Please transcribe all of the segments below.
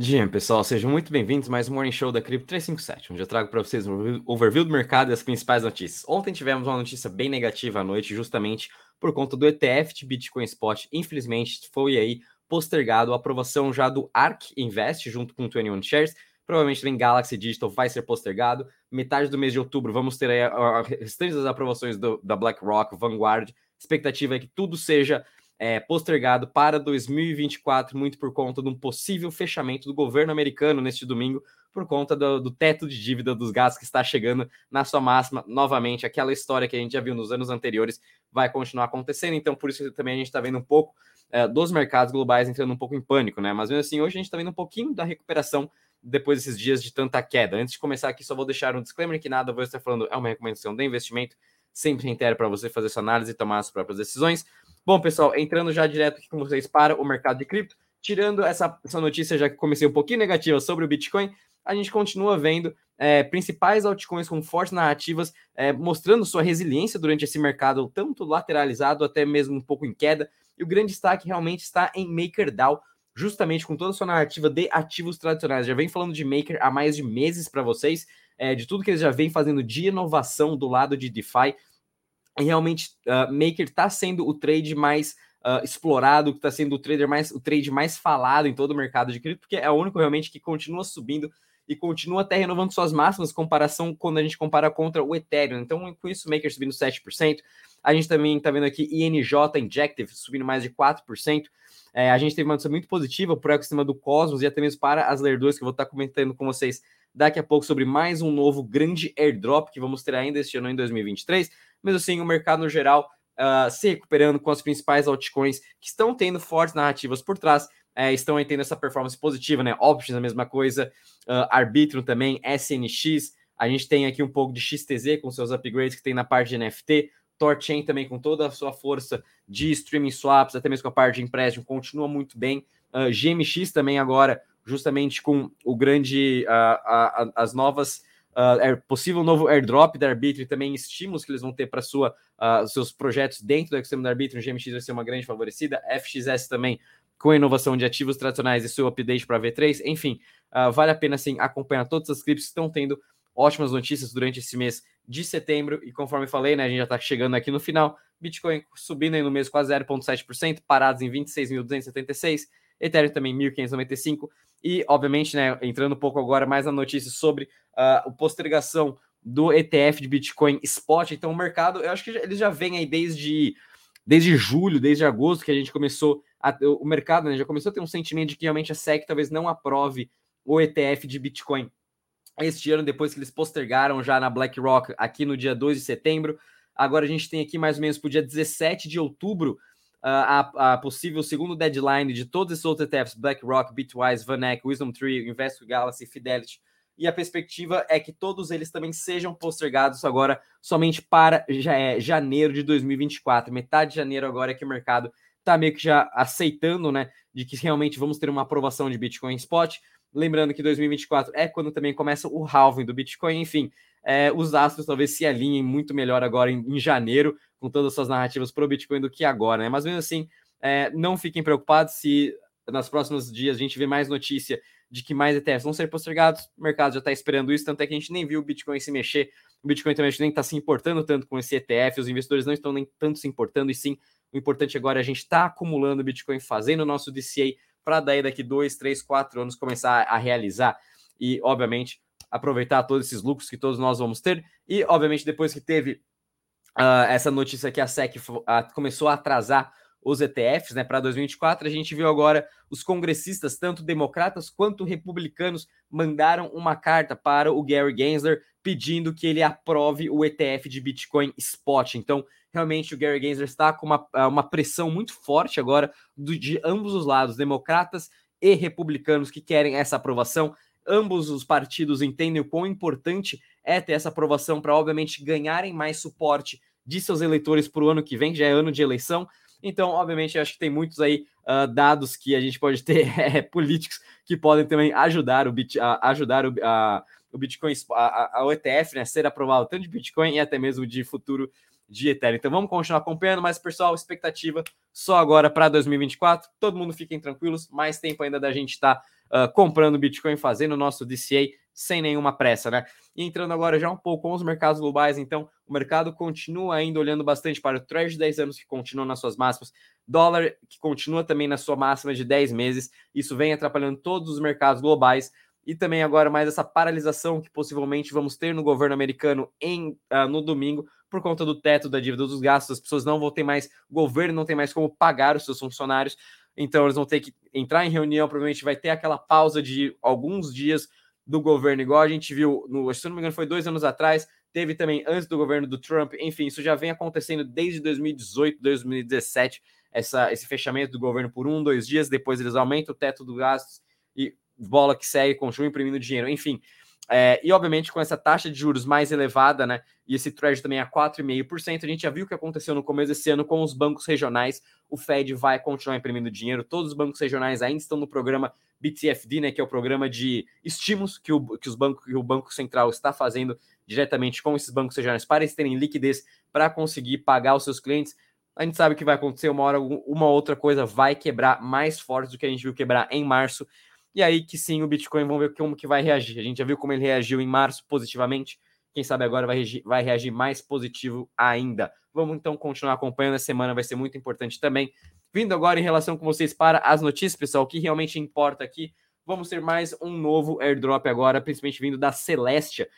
Dia, pessoal, sejam muito bem-vindos mais um Morning Show da Cripto 357, onde eu trago para vocês um overview do mercado e as principais notícias. Ontem tivemos uma notícia bem negativa à noite, justamente por conta do ETF de Bitcoin Spot. Infelizmente, foi aí postergado a aprovação já do ARK Invest junto com o 21 Shares. Provavelmente também Galaxy Digital vai ser postergado. Metade do mês de outubro vamos ter aí a restante das aprovações do, da BlackRock, Vanguard. Expectativa é que tudo seja é, postergado para 2024, muito por conta de um possível fechamento do governo americano neste domingo, por conta do, do, teto de dívida dos gastos que está chegando na sua máxima. Novamente, aquela história que a gente já viu nos anos anteriores vai continuar acontecendo, então por isso também a gente está vendo um pouco é, dos mercados globais entrando um pouco em pânico, né? Mas mesmo assim, hoje a gente está vendo um pouquinho da recuperação depois desses dias de tanta queda. Antes de começar aqui, só vou deixar um disclaimer que nada vou estar falando é uma recomendação de investimento, sempre reitero para você fazer sua análise e tomar as próprias decisões. Bom, pessoal, entrando já direto aqui com vocês para o mercado de cripto, tirando essa, essa notícia já que comecei um pouquinho negativa sobre o Bitcoin, a gente continua vendo é, principais altcoins com fortes narrativas é, mostrando sua resiliência durante esse mercado, tanto lateralizado até mesmo um pouco em queda. E o grande destaque realmente está em MakerDAO, justamente com toda a sua narrativa de ativos tradicionais. Já vem falando de Maker há mais de meses para vocês, é, de tudo que eles já vêm fazendo de inovação do lado de DeFi realmente uh, Maker está sendo o trade mais uh, explorado, que está sendo o trader mais o trade mais falado em todo o mercado de cripto, porque é o único realmente que continua subindo e continua até renovando suas máximas comparação quando a gente compara contra o Ethereum. Então, com isso, Maker subindo 7%. A gente também está vendo aqui INJ Injective subindo mais de 4%. É, a gente teve uma notícia muito positiva para o ecossistema do Cosmos e até mesmo para as Layer 2, que eu vou estar comentando com vocês daqui a pouco sobre mais um novo grande airdrop que vamos ter ainda este ano em 2023 mas assim, o mercado no geral uh, se recuperando com as principais altcoins que estão tendo fortes narrativas por trás, é, estão aí tendo essa performance positiva, né? Options a mesma coisa, uh, Arbitrum também, SNX, a gente tem aqui um pouco de XTZ com seus upgrades que tem na parte de NFT, Torchain também com toda a sua força de streaming swaps, até mesmo com a parte de empréstimo, continua muito bem. Uh, GMX também agora, justamente com o grande, uh, as novas uh, possível novo airdrop da Arbitrum também estímulos que eles vão ter para sua uh, seus projetos dentro do ecossistema da Arbitrum, GMX vai ser uma grande favorecida, FXS também com inovação de ativos tradicionais e seu update para V3, enfim, uh, vale a pena sim acompanhar todas as clipes que estão tendo ótimas notícias durante esse mês de setembro e conforme falei, né, a gente já está chegando aqui no final, Bitcoin subindo aí no mês quase 0,7%, parados em 26.276, Ethereum também 1.595 e, obviamente, né, entrando um pouco agora mais na notícia sobre a postergação do ETF de Bitcoin Spot. Então, o mercado, eu acho que eles já vêm aí desde, desde julho, desde agosto, que a gente começou, a, o mercado né, já começou a ter um sentimento de que realmente a SEC talvez não aprove o ETF de Bitcoin este ano, depois que eles postergaram já na BlackRock aqui no dia 2 de setembro. Agora a gente tem aqui mais ou menos para o dia 17 de outubro a, a, possível segundo deadline de todos esses outros ETFs, BlackRock, Bitwise, VanEck, Wisdom Tree, Invesco Galaxy, Fidelity, e a perspectiva é que todos eles também sejam postergados agora somente para já é, janeiro de 2024. Metade de janeiro agora é que o mercado está meio que já aceitando, né, de que realmente vamos ter uma aprovação de Bitcoin Spot. Lembrando que 2024 é quando também começa o halving do Bitcoin, enfim, é, os astros talvez se alinhem muito melhor agora em, em janeiro, com todas as suas narrativas para o Bitcoin do que agora, né? Mas mesmo assim, é, não fiquem preocupados se nos próximos dias a gente vê mais notícia de que mais ETFs vão ser postergados, o mercado já está esperando isso, tanto é que a gente nem viu o Bitcoin se mexer, o Bitcoin também nem está se importando tanto com esse ETF, os investidores não estão nem tanto se importando, e sim, o importante agora é a gente estar tá acumulando Bitcoin, fazendo o nosso DCA, para daí daqui dois, três, quatro anos começar a realizar e, obviamente, aproveitar todos esses lucros que todos nós vamos ter. E, obviamente, depois que teve uh, essa notícia que a SEC uh, começou a atrasar os ETFs né, para 2024, a gente viu agora os congressistas, tanto democratas quanto republicanos, mandaram uma carta para o Gary Gensler pedindo que ele aprove o ETF de Bitcoin Spot. Então, realmente, o Gary Gensler está com uma, ah, uma pressão muito forte agora do, de ambos os lados, democratas e republicanos, que querem essa aprovação ambos os partidos entendem o quão importante é ter essa aprovação para, obviamente, ganharem mais suporte de seus eleitores para o ano que vem, já é ano de eleição. Então, obviamente, acho que tem muitos aí uh, dados que a gente pode ter é, políticos que podem também ajudar o, bit, a, ajudar o, a, o Bitcoin, a, a, o ETF, né, ser aprovado tanto de Bitcoin e até mesmo de futuro de Ethereum. Então vamos continuar acompanhando, mas pessoal, expectativa só agora para 2024. Todo mundo fiquem tranquilos, mais tempo ainda da gente estar tá uh, comprando Bitcoin, fazendo o nosso DCA sem nenhuma pressa, né? E entrando agora já um pouco com os mercados globais, então o mercado continua ainda olhando bastante para o Treasury de 10 anos que continua nas suas máximas, dólar que continua também na sua máxima de 10 meses, isso vem atrapalhando todos os mercados globais e também agora mais essa paralisação que possivelmente vamos ter no governo americano em uh, no domingo por conta do teto da dívida dos gastos, as pessoas não vão ter mais, o governo não tem mais como pagar os seus funcionários, então eles vão ter que entrar em reunião, provavelmente vai ter aquela pausa de alguns dias do governo, igual a gente viu, no, se não me engano, foi dois anos atrás, teve também antes do governo do Trump, enfim, isso já vem acontecendo desde 2018, 2017, essa, esse fechamento do governo por um, dois dias, depois eles aumentam o teto do gastos e bola que segue, continua imprimindo dinheiro, enfim. É, e obviamente com essa taxa de juros mais elevada, né? E esse Treasury também a 4,5%, a gente já viu o que aconteceu no começo desse ano com os bancos regionais. O Fed vai continuar imprimindo dinheiro, todos os bancos regionais ainda estão no programa BTFD, né? Que é o programa de estímulos que o, que os bancos, que o Banco Central está fazendo diretamente com esses bancos regionais para eles terem liquidez para conseguir pagar os seus clientes. A gente sabe que vai acontecer uma hora, uma outra coisa vai quebrar mais forte do que a gente viu quebrar em março. E aí que sim, o Bitcoin, vamos ver como que vai reagir. A gente já viu como ele reagiu em março positivamente. Quem sabe agora vai reagir, vai reagir mais positivo ainda. Vamos então continuar acompanhando a semana, vai ser muito importante também. Vindo agora em relação com vocês para as notícias, pessoal, o que realmente importa aqui, vamos ter mais um novo airdrop agora, principalmente vindo da Celestia.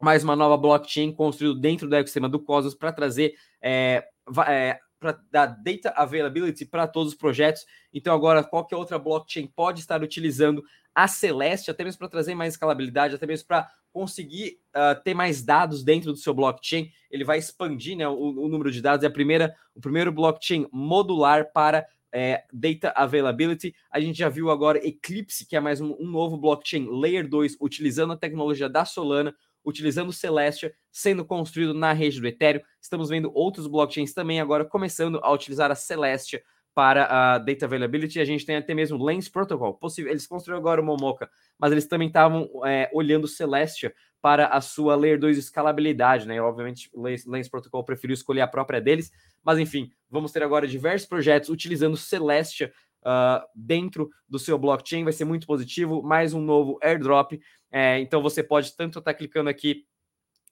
Mais uma nova blockchain construída dentro do ecossistema do Cosmos para trazer é, é, para dar data availability para todos os projetos. Então, agora, qualquer outra blockchain pode estar utilizando a Celeste, até mesmo para trazer mais escalabilidade, até mesmo para conseguir uh, ter mais dados dentro do seu blockchain. Ele vai expandir né, o, o, número de dados. É a primeira, o primeiro blockchain modular para é, data availability. A gente já viu agora Eclipse, que é mais um, um novo blockchain Layer 2, utilizando a tecnologia da Solana utilizando Celestia, sendo construído na rede do Ethereum. Estamos vendo outros blockchains também agora começando a utilizar a Celestia para a data availability. A gente tem até mesmo Lens Protocol. Possível, eles construíram agora o Momoka, mas eles também estavam é, olhando Celestia para a sua Layer 2 escalabilidade, né? Obviamente, o Lens Protocol preferiu escolher a própria deles, mas enfim, vamos ter agora diversos projetos utilizando Celestia uh, dentro do seu blockchain. Vai ser muito positivo. Mais um novo airdrop. É, então você pode tanto estar tá clicando aqui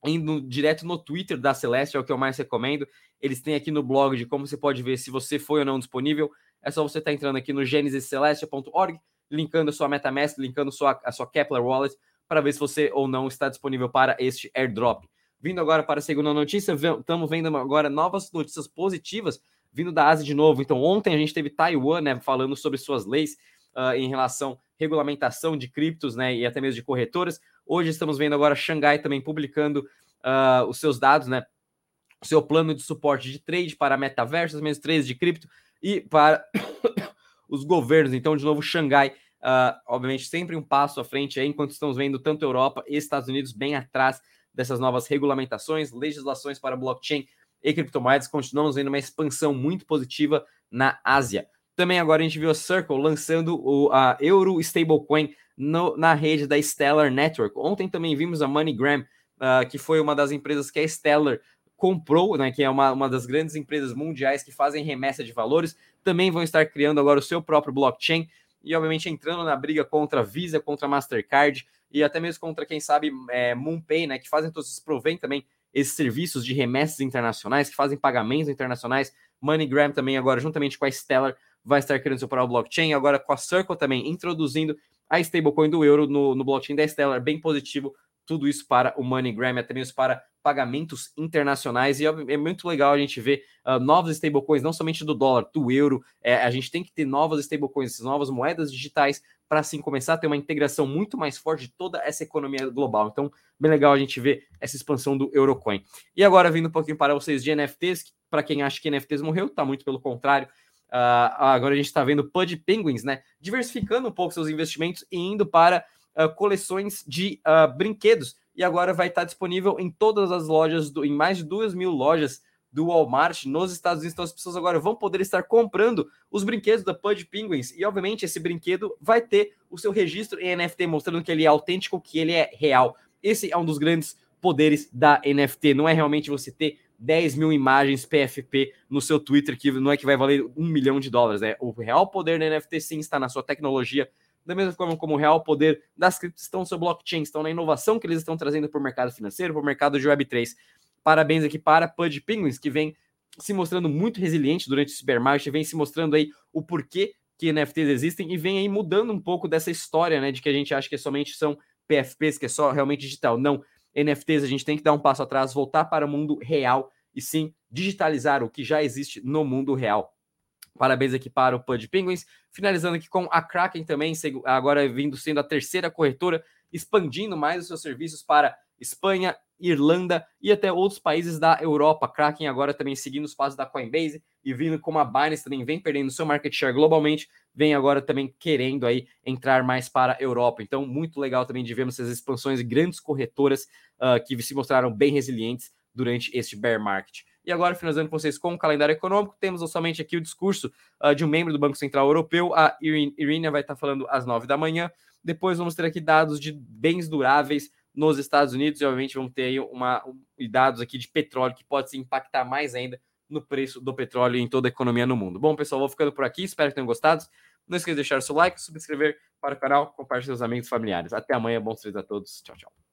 indo direto no Twitter da Celeste, é o que eu mais recomendo. Eles têm aqui no blog de como você pode ver se você foi ou não disponível. É só você estar tá entrando aqui no genesiscelestia.org, linkando a sua MetaMask, linkando sua, a sua Kepler Wallet, para ver se você ou não está disponível para este airdrop. Vindo agora para a segunda notícia, estamos vendo agora novas notícias positivas vindo da Ásia de novo. Então, ontem a gente teve Taiwan né, falando sobre suas leis uh, em relação regulamentação de criptos né, e até mesmo de corretoras. Hoje estamos vendo agora Xangai também publicando uh, os seus dados, né? O seu plano de suporte de trade para metaversos, mesmo trades de cripto e para os governos. Então, de novo, Xangai, uh, obviamente, sempre um passo à frente aí, enquanto estamos vendo tanto Europa e Estados Unidos bem atrás dessas novas regulamentações, legislações para blockchain e criptomoedas, continuamos vendo uma expansão muito positiva na Ásia. Também agora a gente viu a Circle lançando o, a Euro Stablecoin no, na rede da Stellar Network. Ontem também vimos a MoneyGram, uh, que foi uma das empresas que a Stellar comprou, né, que é uma, uma das grandes empresas mundiais que fazem remessa de valores, também vão estar criando agora o seu próprio blockchain e, obviamente, entrando na briga contra a Visa, contra a Mastercard e até mesmo contra, quem sabe, é, MoonPay, né, que fazem todos esses provém também esses serviços de remessas internacionais, que fazem pagamentos internacionais. MoneyGram também agora, juntamente com a Stellar, vai estar criando seu próprio blockchain. Agora com a Circle também, introduzindo a stablecoin do euro no, no blockchain da Stellar, bem positivo. Tudo isso para o MoneyGram, até mesmo para pagamentos internacionais. E é muito legal a gente ver uh, novos stablecoins, não somente do dólar, do euro. É, a gente tem que ter novas stablecoins, novas moedas digitais para assim começar a ter uma integração muito mais forte de toda essa economia global. Então, bem legal a gente ver essa expansão do Eurocoin. E agora, vindo um pouquinho para vocês de NFTs, para quem acha que NFTs morreu, tá muito pelo contrário. Uh, agora a gente está vendo Pud Penguins, né? Diversificando um pouco seus investimentos e indo para uh, coleções de uh, brinquedos. E agora vai estar disponível em todas as lojas, do, em mais de duas mil lojas do Walmart nos Estados Unidos. Então as pessoas agora vão poder estar comprando os brinquedos da Pudge Penguins. E obviamente esse brinquedo vai ter o seu registro em NFT, mostrando que ele é autêntico, que ele é real. Esse é um dos grandes poderes da NFT. Não é realmente você ter 10 mil imagens PFP no seu Twitter, que não é que vai valer um milhão de dólares. É o real poder da NFT sim está na sua tecnologia, da mesma forma como o real poder das criptos estão no seu blockchain, estão na inovação que eles estão trazendo para o mercado financeiro, para o mercado de Web3. Parabéns aqui para Pud Penguins, que vem se mostrando muito resiliente durante esse bear market, vem se mostrando aí o porquê que NFTs existem e vem aí mudando um pouco dessa história, né, de que a gente acha que somente são PFPs, que é só realmente digital. Não, NFTs a gente tem que dar um passo atrás, voltar para o mundo real e sim digitalizar o que já existe no mundo real. Parabéns aqui para o Pud Penguins. Finalizando aqui com a Kraken também, agora vindo sendo a terceira corretora, expandindo mais os seus serviços para Espanha, Irlanda e até outros países da Europa. Kraken agora também seguindo os passos da Coinbase e vindo como a Binance também vem perdendo seu market share globalmente, vem agora também querendo aí entrar mais para a Europa. Então, muito legal também de vermos essas expansões de grandes corretoras uh, que se mostraram bem resilientes durante este bear market. E agora, finalizando com vocês com o calendário econômico, temos somente aqui o discurso uh, de um membro do Banco Central Europeu, a Irina vai estar falando às nove da manhã. Depois vamos ter aqui dados de bens duráveis nos Estados Unidos e, obviamente, vamos ter aí uma, um, dados aqui de petróleo que pode se impactar mais ainda no preço do petróleo em toda a economia no mundo. Bom, pessoal, vou ficando por aqui. Espero que tenham gostado. Não esqueça de deixar o seu like, subscrever para o canal, compartilhar com seus amigos e familiares. Até amanhã. Bons treinos a todos. Tchau, tchau.